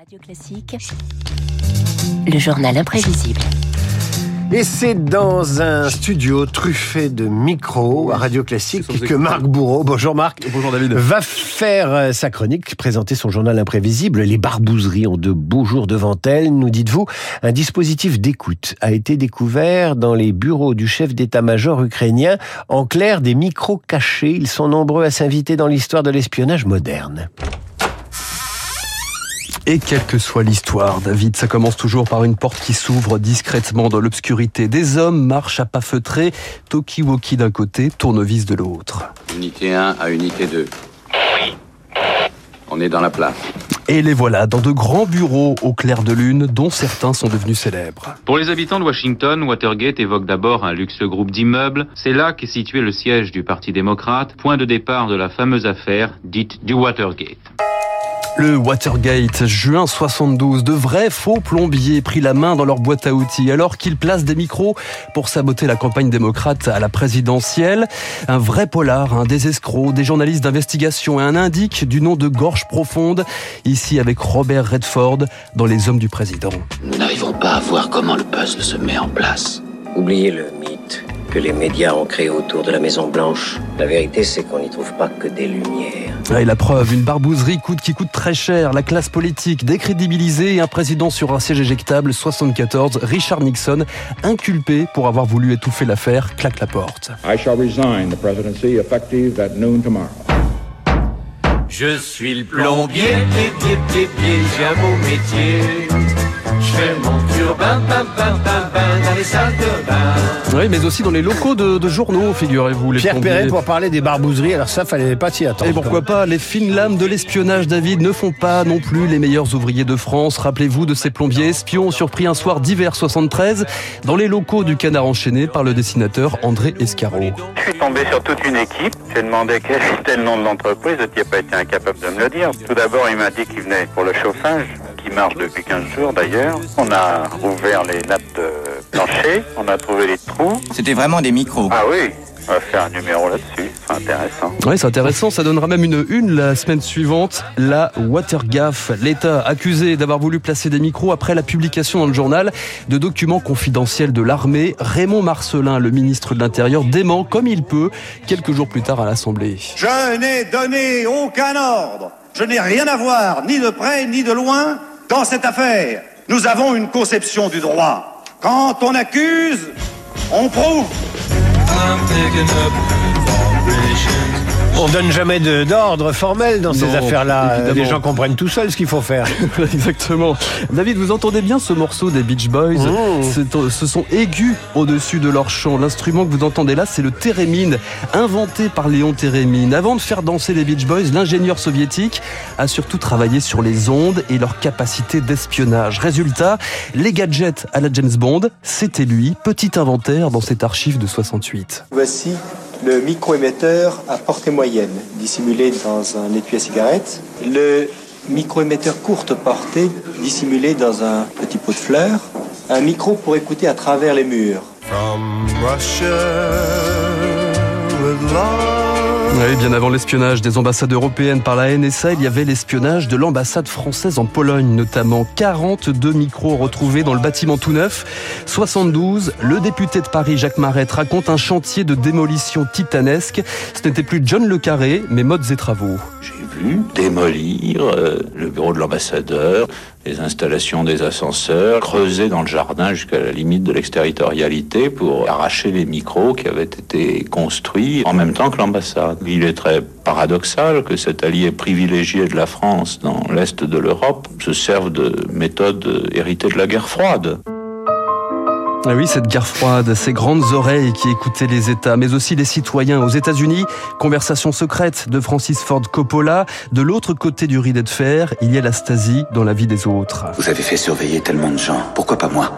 Radio Classique, le journal imprévisible. Et c'est dans un studio truffé de micros à Radio Classique que Marc Bourreau, bonjour Marc, bonjour David, va faire euh, sa chronique, présenter son journal imprévisible. Les barbouzeries ont de beaux jours devant elles, nous dites-vous. Un dispositif d'écoute a été découvert dans les bureaux du chef d'état-major ukrainien. En clair, des micros cachés. Ils sont nombreux à s'inviter dans l'histoire de l'espionnage moderne. Et quelle que soit l'histoire, David, ça commence toujours par une porte qui s'ouvre discrètement dans l'obscurité. Des hommes marchent à pas feutrés, Tokiwoki d'un côté, tournevis de l'autre. Unité 1 à unité 2. Oui. On est dans la place. Et les voilà dans de grands bureaux au clair de lune, dont certains sont devenus célèbres. Pour les habitants de Washington, Watergate évoque d'abord un luxe groupe d'immeubles. C'est là qu'est situé le siège du Parti démocrate, point de départ de la fameuse affaire dite du Watergate. Le Watergate, juin 72, de vrais faux plombiers pris la main dans leur boîte à outils alors qu'ils placent des micros pour saboter la campagne démocrate à la présidentielle. Un vrai polar, un des escrocs, des journalistes d'investigation et un indique du nom de Gorge Profonde, ici avec Robert Redford dans Les Hommes du Président. Nous n'arrivons pas à voir comment le puzzle se met en place. Oubliez le mythe que les médias ont créé autour de la Maison Blanche. La vérité, c'est qu'on n'y trouve pas que des lumières. Et la preuve, une barbouzerie coûte qui coûte très cher, la classe politique décrédibilisée et un président sur un siège éjectable 74, Richard Nixon, inculpé pour avoir voulu étouffer l'affaire, claque la porte. I shall resign the presidency effective at noon tomorrow. Je suis le plombier, pied, pied, pied, pied, j'ai un beau métier. Je fais mon turbin, bam, bam, bam, bam, dans les salles de bain. Oui, mais aussi dans les locaux de, de journaux, figurez-vous. Les Pierre plombiers. Perret pour parler des barbouzeries, alors ça, fallait pas s'y attendre. Et pourquoi pas, les fines lames de l'espionnage, David, ne font pas non plus les meilleurs ouvriers de France. Rappelez-vous de ces plombiers espions surpris un soir d'hiver 73 dans les locaux du Canard enchaîné par le dessinateur André Escaro. Je suis tombé sur toute une équipe. J'ai demandé quel était le nom de l'entreprise. Il n'a pas été incapable de me le dire. Tout d'abord, il m'a dit qu'il venait pour le chauffage, qui marche depuis 15 jours d'ailleurs. On a ouvert les nappes de plancher, on a trouvé les trous. C'était vraiment des micros. Ah oui, on va faire un numéro là-dessus. C'est intéressant. Oui, c'est intéressant. Ça donnera même une une la semaine suivante. La Watergaff, l'État accusé d'avoir voulu placer des micros après la publication dans le journal de documents confidentiels de l'armée. Raymond Marcelin, le ministre de l'Intérieur, dément comme il peut quelques jours plus tard à l'Assemblée. Je n'ai donné aucun ordre. Je n'ai rien à voir, ni de près ni de loin, dans cette affaire. Nous avons une conception du droit. Quand on accuse, on prouve. On donne jamais d'ordre formel dans ces affaires-là. Les gens comprennent tout seuls ce qu'il faut faire. Exactement. David, vous entendez bien ce morceau des Beach Boys Mmh. Ce sont aigus au-dessus de leur chant. L'instrument que vous entendez là, c'est le thérémine, inventé par Léon Thérémine. Avant de faire danser les Beach Boys, l'ingénieur soviétique a surtout travaillé sur les ondes et leur capacité d'espionnage. Résultat, les gadgets à la James Bond, c'était lui, petit inventaire dans cette archive de 68. Voici le microémetteur à portée moyenne, dissimulé dans un étui à cigarette. Le microémetteur courte portée, dissimulé dans un petit pot de fleurs. Un micro pour écouter à travers les murs. Oui, bien avant l'espionnage des ambassades européennes par la NSA, il y avait l'espionnage de l'ambassade française en Pologne, notamment 42 micros retrouvés dans le bâtiment tout neuf. 72, le député de Paris, Jacques Marette, raconte un chantier de démolition titanesque. Ce n'était plus John Le Carré, mais modes et travaux. J'ai vu démolir euh, le bureau de l'ambassadeur, les installations des ascenseurs, creuser dans le jardin jusqu'à la limite de l'exterritorialité pour arracher les micros qui avaient été construits en même temps que l'ambassade. Il est très paradoxal que cet allié privilégié de la France dans l'est de l'Europe se serve de méthodes héritées de la guerre froide. Ah oui, cette guerre froide, ces grandes oreilles qui écoutaient les États, mais aussi les citoyens aux États-Unis. Conversation secrète de Francis Ford Coppola. De l'autre côté du rideau de fer, il y a la Stasi dans la vie des autres. Vous avez fait surveiller tellement de gens. Pourquoi pas moi?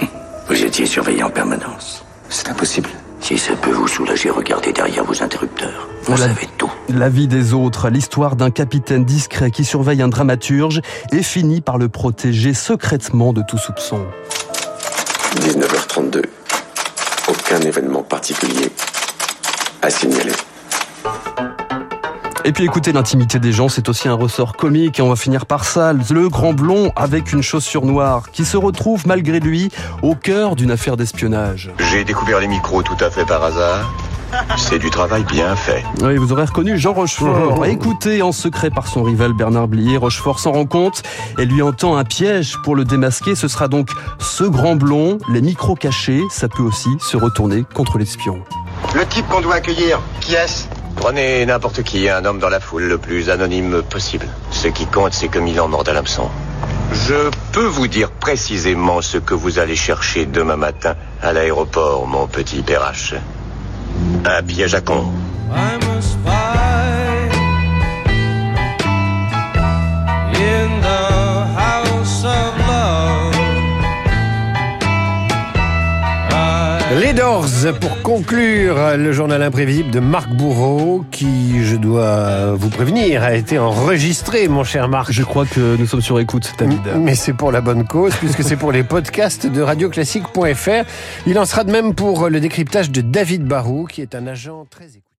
Vous étiez surveillé en permanence. C'est impossible. Si ça peut vous soulager, regardez derrière vos interrupteurs. Vous La- savez tout. La vie des autres, l'histoire d'un capitaine discret qui surveille un dramaturge et finit par le protéger secrètement de tout soupçon. 19h32. Aucun événement particulier à signaler. Et puis écoutez, l'intimité des gens, c'est aussi un ressort comique et on va finir par ça. Le grand blond avec une chaussure noire qui se retrouve malgré lui au cœur d'une affaire d'espionnage. J'ai découvert les micros tout à fait par hasard. C'est du travail bien fait. Oui, vous aurez reconnu Jean Rochefort, écouté en secret par son rival Bernard Blier. Rochefort s'en rend compte et lui entend un piège pour le démasquer. Ce sera donc ce grand blond, les micros cachés. Ça peut aussi se retourner contre l'espion. Le type qu'on doit accueillir, qui est-ce? Prenez n'importe qui, un homme dans la foule, le plus anonyme possible. Ce qui compte, c'est que Milan morde à l'hameçon. Je peux vous dire précisément ce que vous allez chercher demain matin à l'aéroport, mon petit Perrache. Un piège à con. Les Doors pour conclure le journal imprévisible de Marc Bourreau qui, je dois vous prévenir, a été enregistré, mon cher Marc. Je crois que nous sommes sur écoute, David. Mais c'est pour la bonne cause, puisque c'est pour les podcasts de radioclassique.fr. Il en sera de même pour le décryptage de David Barou, qui est un agent très écouté.